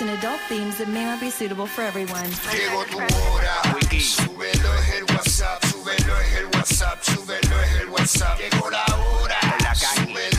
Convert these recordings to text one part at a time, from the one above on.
Plus the and adult themes that may not be suitable for everyone. Llegó tu hora, súbelo es el WhatsApp, súbelo es el WhatsApp, súbelo es el WhatsApp. Llegó la hora, súbelo es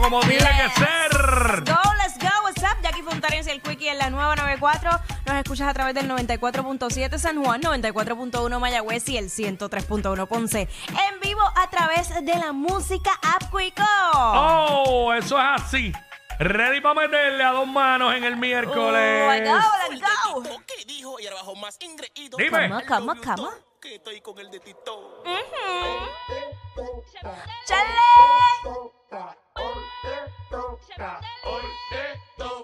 como tiene que ser. Go, let's go, what's up? Jackie Fontanes y el Quickie en la nueva 94. Nos escuchas a través del 94.7 San Juan, 94.1 Mayagüez y el 103.1 Ponce. En vivo a través de la música App Quico. Oh, eso es así. Ready para meterle a dos manos en el Oh, miércoles. let's go, let's go. ¿Qué dijo? Y ahora bajo más ingreído. Dime. Cama, cama, cama. Que estoy con el de Tito. ¡Chale! te toca, hoy te.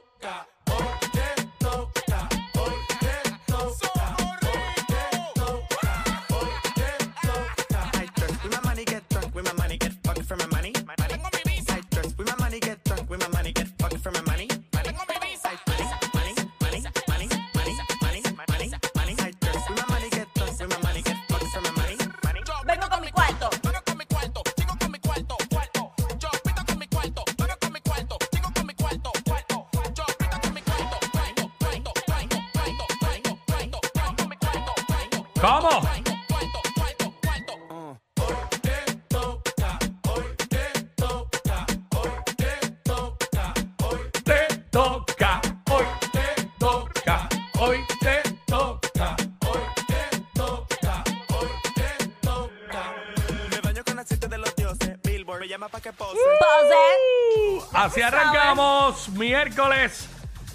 Así arrancamos miércoles.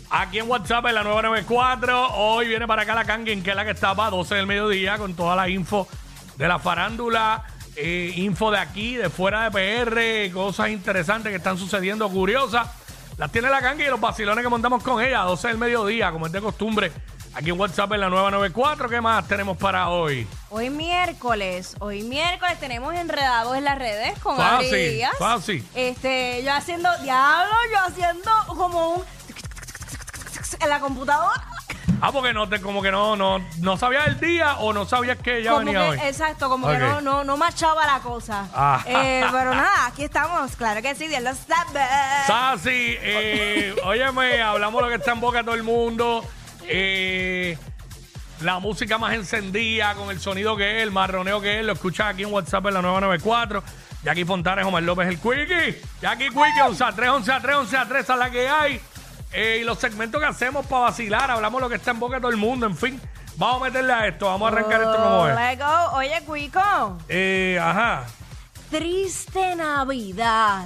Aquí en WhatsApp en la 994. Hoy viene para acá la Kangen, que es la que está para 12 del mediodía, con toda la info de la farándula, eh, info de aquí, de fuera de PR, cosas interesantes que están sucediendo, curiosas. Las tiene la Kangen y los vacilones que montamos con ella, 12 del mediodía, como es de costumbre. Aquí en WhatsApp en la 994. ¿Qué más tenemos para hoy? Hoy miércoles, hoy miércoles tenemos enredados en las redes con Adri Fácil, Díaz. fácil. Este, yo haciendo, diablo, yo haciendo como un en la computadora. Ah, porque no te, como que no, no, no sabías el día o no sabías que ella como venía que, hoy. exacto, como Ok. que no, no, no machaba la cosa. Ah. Eh, pero nada, aquí estamos, claro que sí, Dios lo sabe. Sasi, eh, óyeme, hablamos lo que está en boca de todo el mundo. Eh, la música más encendida, con el sonido que es, el marroneo que es, lo escuchas aquí en WhatsApp en la 994. Jackie Fontanes, Omar López, el Quickie. Jackie Quickie, 11 a 3, 11 a 3, 11 a 3, esa es la que hay. Eh, y los segmentos que hacemos para vacilar, hablamos lo que está en boca de todo el mundo, en fin. Vamos a meterle a esto, vamos a arrancar esto como es. Let's go. Oye, Cuico, Eh, ajá, triste Navidad.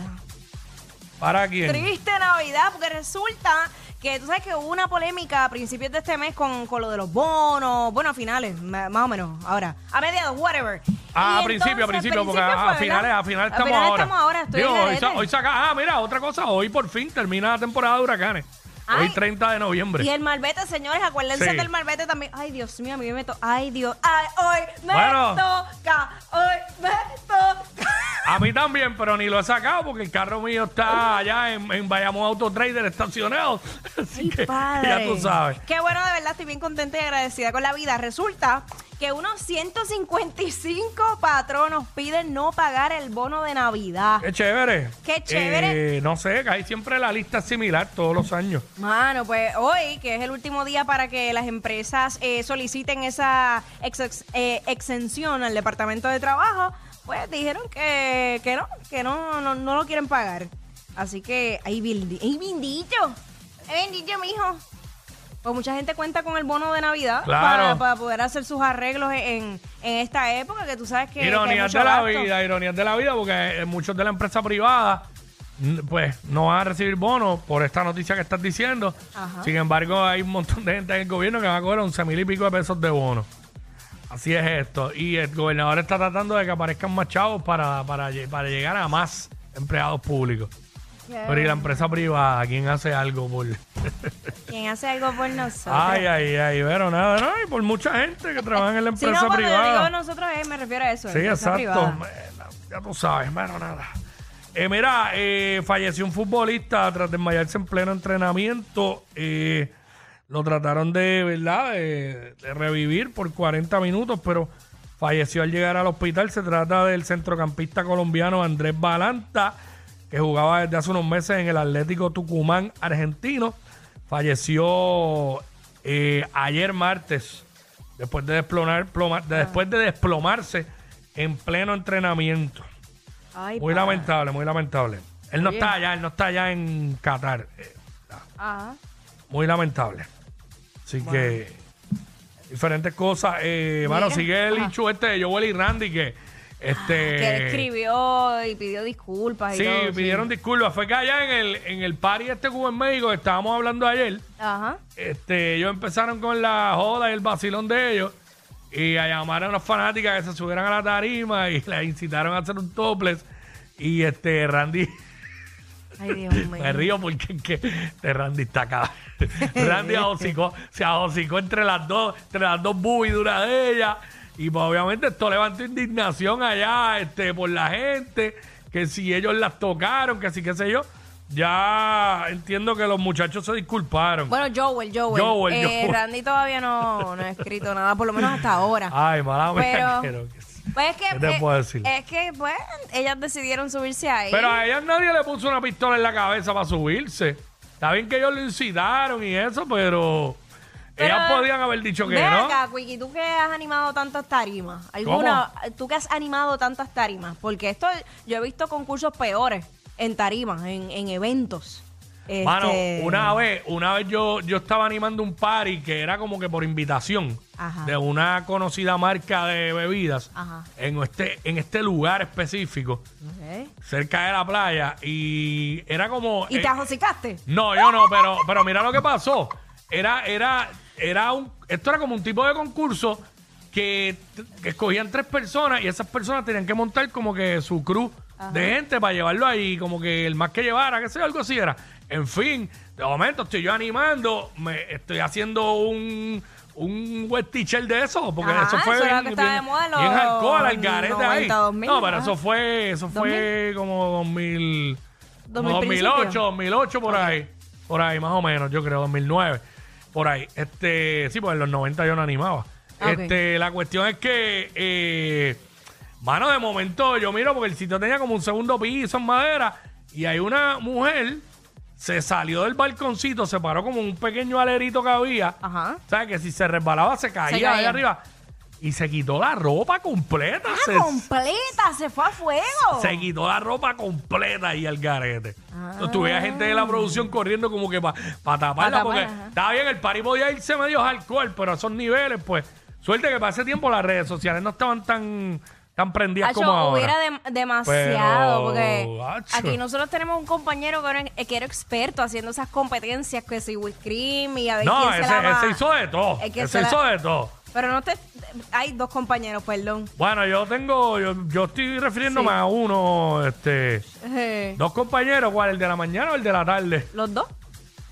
¿para quién? Triste Navidad, porque resulta que tú sabes que hubo una polémica a principios de este mes con, con lo de los bonos, bueno, a finales, ma- más o menos, ahora, a mediados, whatever. Ah, Y a principio, a entonces, principio, porque a, a finales, a finales estamos finales ahora. estamos ahora, estoy Digo, hoy, garete. sa- hoy saca, ah, mira, otra cosa, hoy por fin termina la temporada de huracanes. Ay. Hoy 30 de noviembre. Y el malvete, señores, acuérdense Sí. del malvete también. Ay, Dios mío, a mí me toca. Ay, Dios. Ay, hoy me Bueno. toca. Hoy me toca. A mí también, pero ni lo he sacado porque el carro mío está allá en, en Bayamón Auto Trader estacionado. Así Ay, que padre. ya tú sabes. Qué bueno, de verdad, estoy bien contenta y agradecida con la vida. Resulta que unos 155 patronos piden no pagar el bono de Navidad. Qué chévere. Qué chévere. Eh, no sé, hay siempre la lista similar todos los años. Mano, pues hoy, que es el último día para que las empresas eh, soliciten esa ex- eh, exención al Departamento de Trabajo, pues dijeron que, que no, que no, no, no lo quieren pagar. Así que, ay, bendito. Ay, bendito, mijo. Pues mucha gente cuenta con el bono de Navidad Claro. para, para poder hacer sus arreglos en, en esta época que tú sabes que, que hay Ironías mucho de la gasto. vida, ironías de la vida, porque eh, muchos de la empresa privada, pues, no van a recibir bonos por esta noticia que estás diciendo. Ajá. Sin embargo, hay un montón de gente en el gobierno que va a cobrar 11 mil y pico de pesos de bonos. Así es esto. Y el gobernador está tratando de que aparezcan más chavos para, para, lle- para llegar a más empleados públicos. Pero y la empresa privada, ¿quién hace algo por...? ¿Quién hace algo por nosotros? ay, ay, ay, pero nada, no, y por mucha gente que trabaja en la empresa no, cuando yo privada. digo nosotros, eh, me refiero a eso. Sí, exacto. privada. Ya tú sabes, pero nada. Eh, mira, eh, falleció un futbolista tras desmayarse en pleno entrenamiento. Eh, lo trataron de, ¿verdad?, de, de revivir por 40 minutos, pero falleció al llegar al hospital. Se trata del centrocampista colombiano Andrés Balanta, que jugaba desde hace unos meses en el Atlético Tucumán argentino. Falleció eh, ayer martes después de desplonar, ploma- de- después de desplomarse en pleno entrenamiento. Ay, Muy lamentable, muy lamentable. Él no Oye. está allá, él no está allá en Qatar. Eh, Ajá. Muy lamentable. Así que diferentes cosas. Eh, Mira. sigue el Ajá. hinchu este de Joel y Randy que este Que él escribió y pidió disculpas y Sí, todo. pidieron disculpas. Fue que allá en el, en el party este Cuba en México que estábamos hablando ayer, Ajá. este, ellos empezaron con la joda y el vacilón de ellos y a llamar a unas fanáticas que se subieran a la tarima y las incitaron a hacer un topless y este Randy Ay, Dios mío. me río porque es que este Randy está acá Randy ahosicó, se ahosicó entre las dos entre las dos boobies de una de ellas y pues obviamente esto levantó indignación allá este por la gente que si ellos las tocaron que si qué sé yo ya entiendo que los muchachos se disculparon Bueno, Joel, Joel. Joel, Eh, Joel. Randy todavía no, no ha escrito nada, por lo menos hasta ahora. ay mala mía, Pero- Pues es que, ¿Qué te puedo decir? es que, pues, ellas decidieron subirse ahí. Pero a ellas nadie le puso una pistola en la cabeza para subirse. Está bien que ellos lo incitaron y eso, Pero, ellas podían haber dicho que Ven no. acá, Quickie, tú que has animado tantas tarimas. ¿Alguna, tú que has animado tantas tarimas? Porque esto, yo he visto concursos peores en tarimas, en, en eventos. Mano, Este, una vez, una vez yo, yo estaba animando un party que era como que por invitación Ajá. de una conocida marca de bebidas Ajá. en este, en este lugar específico, Ok. cerca de la playa, y era como. ¿Y eh, te ajocicaste? No, yo no, pero, pero mira lo que pasó. Era, era, era un, esto era como un tipo de concurso que, que escogían tres personas y esas personas tenían que montar como que su crew de gente para llevarlo ahí, como que el más que llevara, que sea, algo así era. En fin, de momento estoy yo animando, me estoy haciendo un un web teacher de eso, porque Ajá, eso fue eso bien, lo que estaba de moda en los bien hardcore, al garete ahí. 90, 2000, no, pero eso fue, eso fue como 2000, como 2000 2008, principio. 2008 por ahí. Por ahí, más o menos, yo creo, 2009. Por ahí. Este, sí, pues en los 90 yo no animaba. Ah, ok. Este, la cuestión es que, eh, mano, de momento yo miro porque el sitio tenía como un segundo piso en madera y hay una mujer, se salió del balconcito, se paró como un pequeño alerito que había. Ajá. ¿Sabes? Que si se resbalaba se caía, Se caía. ahí arriba. Y se quitó la ropa completa. Ah, se, completa, se fue a fuego. se quitó la ropa completa y al garete. Ah. Entonces gente de la producción corriendo como que para taparla Pa' tapar, porque ajá. estaba bien, el party podía irse medio alcohol, pero a esos niveles, pues, suerte que para ese tiempo las redes sociales no estaban tan, tan prendidas como ahora. hubiera dem- demasiado, Pero, porque aquí nosotros tenemos un compañero que era, que era experto haciendo esas competencias, que si whipped cream y a ver no, quién se ese, la va- ese hizo de todo. Es que Ese se la- hizo de todo. Pero no te... Hay dos compañeros, perdón. Bueno, yo tengo, yo, yo estoy refiriéndome Sí. a uno, este, Eh, dos compañeros, ¿cuál? ¿El de la mañana o el de la tarde? ¿Los dos?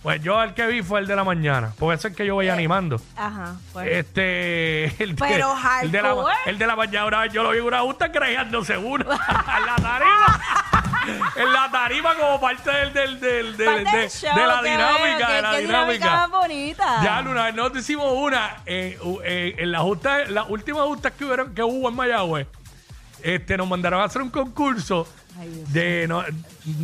Pues yo el que vi fue el de la mañana, porque ese es el que yo veía animando. Ajá. pues. Este, el, de- Pero el de la, hardcore. el de la mañana, una vez yo lo vi en una justa creándose uno en la tarima. en la tarima como parte del, del, del, del- Parte de, del show, de la qué dinámica, bueno, de qué- la qué dinámica dinámica. más bonita. Ya, Luna, nosotros hicimos una eh, u- eh, en la justa, las últimas justas que, hubieron, que hubo en Mayagüez. Este, nos mandaron a hacer un concurso Ay, Dios de, no,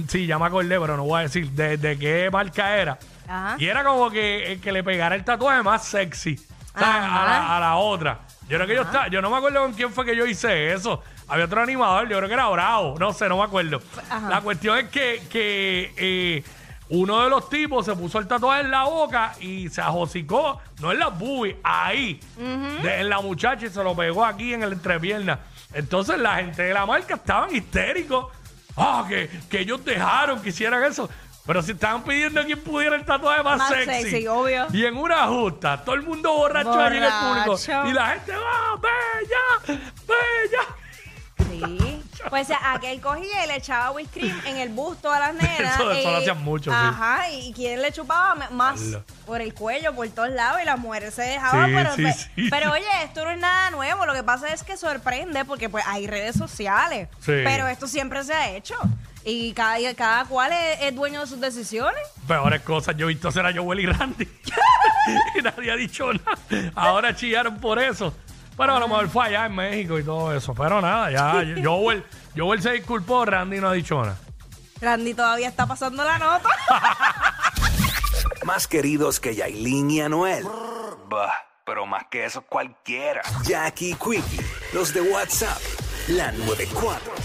sí, ya me acordé, pero no voy a decir de, de qué marca era. Ajá. Y era como que el que le pegara el tatuaje más sexy a, la, a la otra. Yo creo que yo estaba, yo no me acuerdo con quién fue que yo hice eso. había otro animador, yo creo que era Bravo, no sé, no me acuerdo. Ajá. La cuestión es que, que eh, uno de los tipos se puso el tatuaje en la boca y se ajocicó, no en las boobies, ahí, de- en la muchacha y se lo pegó aquí en el entrepierna. Entonces la gente de la marca estaban histéricos. Ah, que, que ellos dejaron que hicieran eso. Pero si estaban pidiendo a quien pudiera el tatuaje más, Más sexy, obvio. Y en una justa, todo el mundo borracho allí en el público. Y la gente, ¡ah, bella! ¡Bella! Sí. Pues aquel cogía y le echaba whipped cream en el busto a las nenas. Eso- eso y- lo hacían mucho, sí. Ajá, y quien le chupaba me- más por el cuello, por todos lados, y las mujeres se dejaban. Sí, pero, sí, sí. pero oye, esto no es nada nuevo. Lo que pasa es que sorprende porque pues hay redes sociales. Sí. Pero esto siempre se ha hecho. Y cada, cada cual es, es dueño de sus decisiones. Peores cosas, yo he visto hacer a Joel y Randy. y nadie ha dicho nada. Ahora chillaron por eso. Pero a lo mejor fue allá en México y todo eso. Pero nada, ya. Joel, Joel se disculpó, Randy no ha dicho nada. Randy todavía está pasando la nota. Más queridos que Yailin y Anuel. Bah, pero más que eso cualquiera. Jackie Quickie, los de WhatsApp, la 94.